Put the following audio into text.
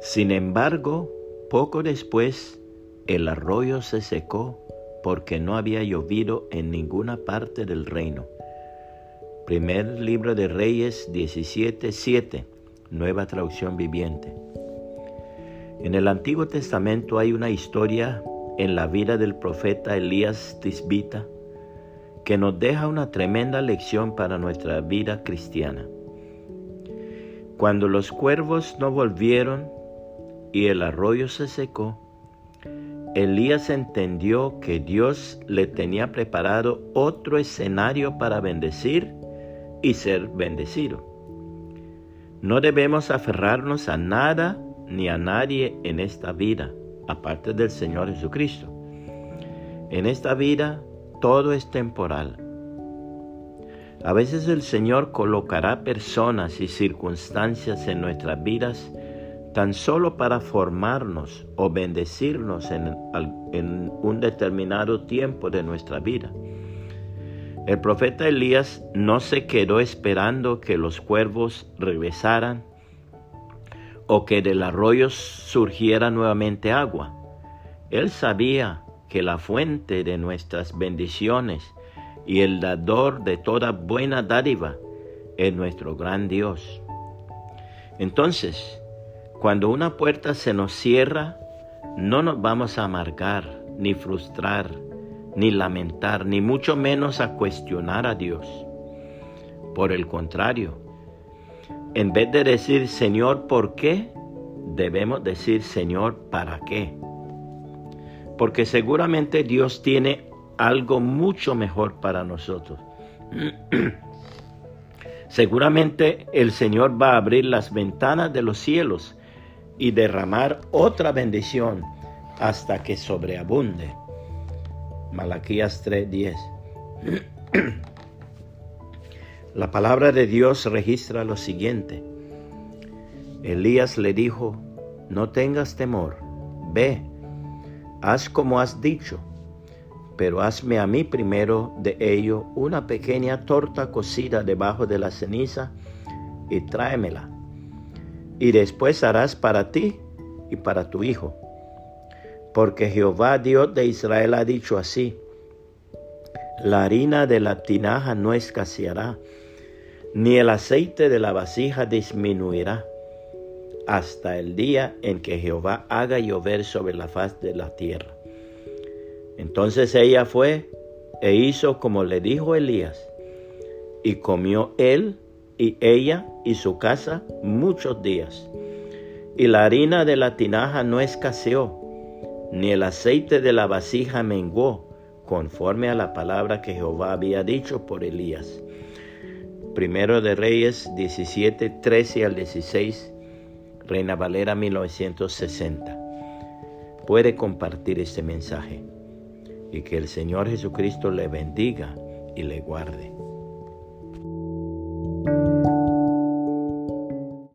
Sin embargo, poco después, el arroyo se secó porque no había llovido en ninguna parte del reino. Primer libro de Reyes 17:7, nueva traducción viviente. En el Antiguo Testamento hay una historia en la vida del profeta Elías Tisbita que nos deja una tremenda lección para nuestra vida cristiana. Cuando los cuervos no volvieron y el arroyo se secó, Elías entendió que Dios le tenía preparado otro escenario para bendecir y ser bendecido. No debemos aferrarnos a nada ni a nadie en esta vida, aparte del Señor Jesucristo. En esta vida todo es temporal. A veces el Señor colocará personas y circunstancias en nuestras vidas tan solo para formarnos o bendecirnos en, un determinado tiempo de nuestra vida. El profeta Elías no se quedó esperando que los cuervos regresaran o que del arroyo surgiera nuevamente agua. Él sabía que la fuente de nuestras bendiciones y el dador de toda buena dádiva es nuestro gran Dios. Entonces, cuando una puerta se nos cierra, no nos vamos a amargar, ni frustrar, ni lamentar, ni mucho menos a cuestionar a Dios. Por el contrario, en vez de decir Señor, ¿por qué? Debemos decir Señor, ¿para qué? porque seguramente Dios tiene algo mucho mejor para nosotros. seguramente el Señor va a abrir las ventanas de los cielos y derramar otra bendición hasta que sobreabunde. Malaquías 3:10. La palabra de Dios registra lo siguiente. Elías le dijo, no tengas temor, ve haz como has dicho, pero hazme a mí primero de ello una pequeña torta cocida debajo de la ceniza y tráemela. Y después harás para ti y para tu hijo. Porque Jehová Dios de Israel ha dicho así, la harina de la tinaja no escaseará, ni el aceite de la vasija disminuirá hasta el día en que Jehová haga llover sobre la faz de la tierra. Entonces ella fue e hizo como le dijo Elías, y comió él y ella y su casa muchos días. Y la harina de la tinaja no escaseó, ni el aceite de la vasija menguó, conforme a la palabra que Jehová había dicho por Elías. Primero de Reyes 17, 13 al 16 Reina Valera 1960. Puede compartir este mensaje y que el Señor Jesucristo le bendiga y le guarde.